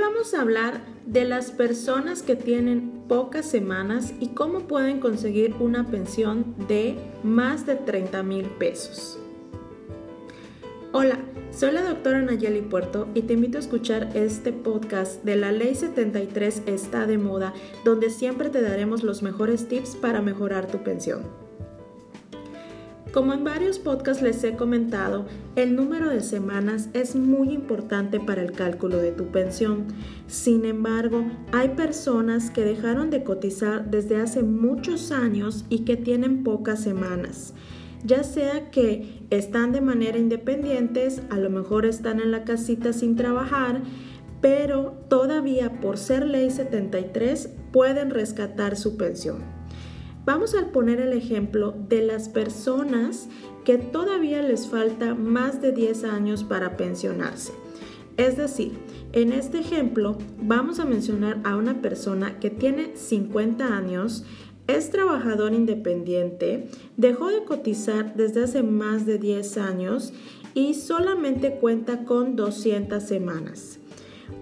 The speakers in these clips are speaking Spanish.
vamos a hablar de las personas que tienen pocas semanas y cómo pueden conseguir una pensión de más de 30 mil pesos. Hola, soy la doctora Nayeli Puerto y te invito a escuchar este podcast de la Ley 73 está de moda, donde siempre te daremos los mejores tips para mejorar tu pensión. Como en varios podcasts les he comentado, el número de semanas es muy importante para el cálculo de tu pensión. Sin embargo, hay personas que dejaron de cotizar desde hace muchos años y que tienen pocas semanas. Ya sea que están de manera independientes, a lo mejor están en la casita sin trabajar, pero todavía por ser ley 73 pueden rescatar su pensión. Vamos a poner el ejemplo de las personas que todavía les falta más de 10 años para pensionarse. Es decir, en este ejemplo vamos a mencionar a una persona que tiene 50 años, es trabajador independiente, dejó de cotizar desde hace más de 10 años y solamente cuenta con 200 semanas.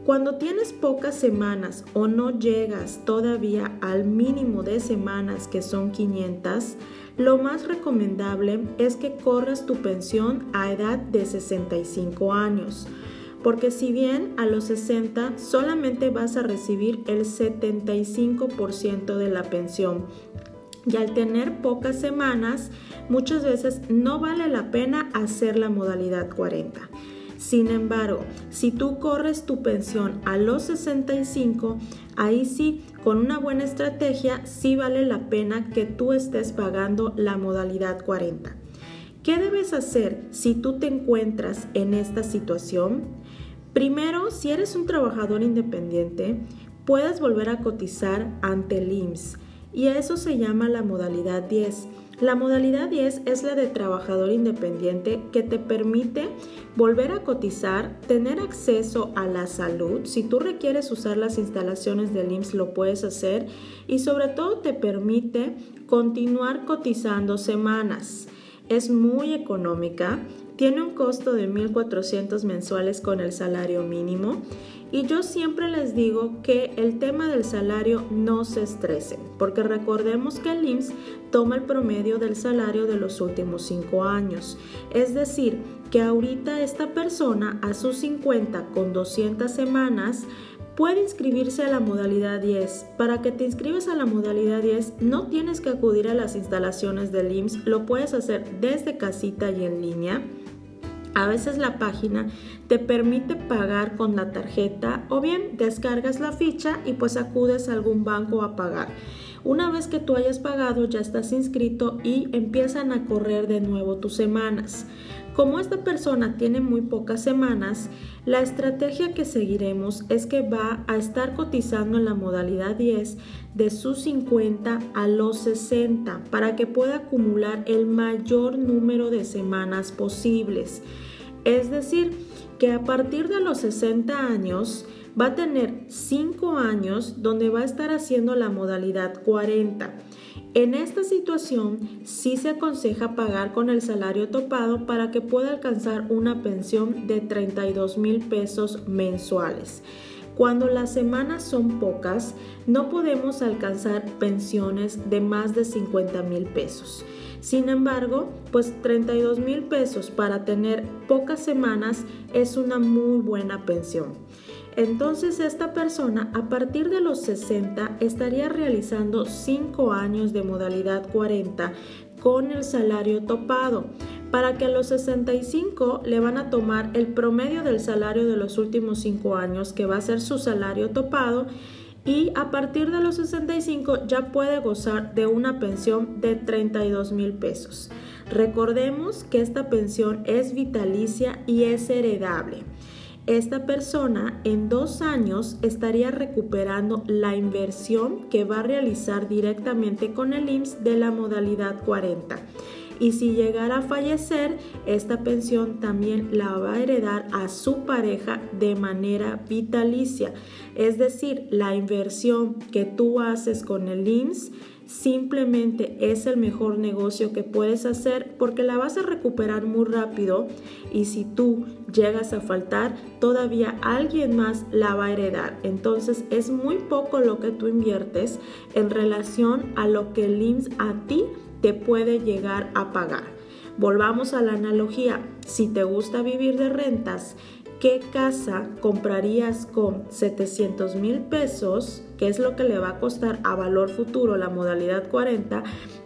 Cuando tienes pocas semanas o no llegas todavía al mínimo de semanas que son 500, lo más recomendable es que corras tu pensión a edad de 65 años, porque si bien a los 60 solamente vas a recibir el 75% de la pensión, y al tener pocas semanas, muchas veces no vale la pena hacer la modalidad 40. Sin embargo, si tú corres tu pensión a los 65, ahí sí, con una buena estrategia, sí vale la pena que tú estés pagando la modalidad 40. ¿Qué debes hacer si tú te encuentras en esta situación? Primero, si eres un trabajador independiente, puedes volver a cotizar ante el IMSS y eso se llama la modalidad 10. La modalidad 10 es la de trabajador independiente que te permite volver a cotizar, tener acceso a la salud. Si tú requieres usar las instalaciones del IMSS lo puedes hacer y sobre todo te permite continuar cotizando semanas. Es muy económica, tiene un costo de 1.400 mensuales con el salario mínimo y yo siempre les digo que el tema del salario no se estrese, porque recordemos que el IMSS toma el promedio del salario de los últimos 5 años. Es decir, que ahorita esta persona a sus 50 con 200 semanas puede inscribirse a la modalidad 10. Para que te inscribas a la modalidad 10 no tienes que acudir a las instalaciones del IMSS, lo puedes hacer desde casita y en línea. A veces la página te permite pagar con la tarjeta o bien descargas la ficha y pues acudes a algún banco a pagar. Una vez que tú hayas pagado ya estás inscrito y empiezan a correr de nuevo tus semanas. Como esta persona tiene muy pocas semanas, la estrategia que seguiremos es que va a estar cotizando en la modalidad 10 de sus 50 a los 60 para que pueda acumular el mayor número de semanas posibles. Es decir, que a partir de los 60 años va a tener 5 años donde va a estar haciendo la modalidad 40. En esta situación sí se aconseja pagar con el salario topado para que pueda alcanzar una pensión de 32 mil pesos mensuales. Cuando las semanas son pocas, no podemos alcanzar pensiones de más de 50 mil pesos. Sin embargo, pues 32 mil pesos para tener pocas semanas es una muy buena pensión. Entonces esta persona a partir de los 60 estaría realizando 5 años de modalidad 40 con el salario topado para que a los 65 le van a tomar el promedio del salario de los últimos 5 años, que va a ser su salario topado, y a partir de los 65 ya puede gozar de una pensión de 32 mil pesos. Recordemos que esta pensión es vitalicia y es heredable. Esta persona en dos años estaría recuperando la inversión que va a realizar directamente con el IMSS de la modalidad 40 y si llegara a fallecer, esta pensión también la va a heredar a su pareja de manera vitalicia. Es decir, la inversión que tú haces con el IMSS simplemente es el mejor negocio que puedes hacer porque la vas a recuperar muy rápido y si tú llegas a faltar, todavía alguien más la va a heredar. Entonces es muy poco lo que tú inviertes en relación a lo que el IMSS a ti te puede llegar a pagar. Volvamos a la analogía. Si te gusta vivir de rentas, ¿qué casa comprarías con 700 mil pesos, que es lo que le va a costar a valor futuro la modalidad 40,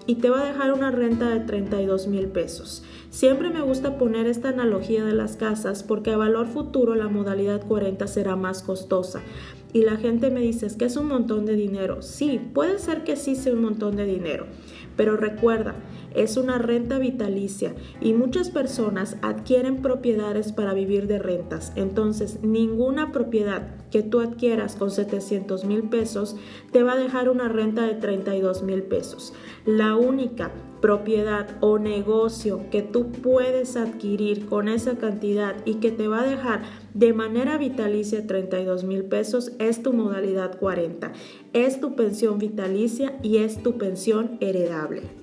y te va a dejar una renta de 32 mil pesos? Siempre me gusta poner esta analogía de las casas porque a valor futuro la modalidad 40 será más costosa. Y la gente me dice, es que es un montón de dinero. Sí, puede ser que sí sea un montón de dinero, pero recuerda, es una renta vitalicia y muchas personas adquieren propiedades para vivir de rentas. Entonces, ninguna propiedad que tú adquieras con 700 mil pesos te va a dejar una renta de 32 mil pesos. La única propiedad o negocio que tú puedes adquirir con esa cantidad y que te va a dejar de manera vitalicia 32 mil pesos es tu modalidad 40. Es tu pensión vitalicia y es tu pensión heredable.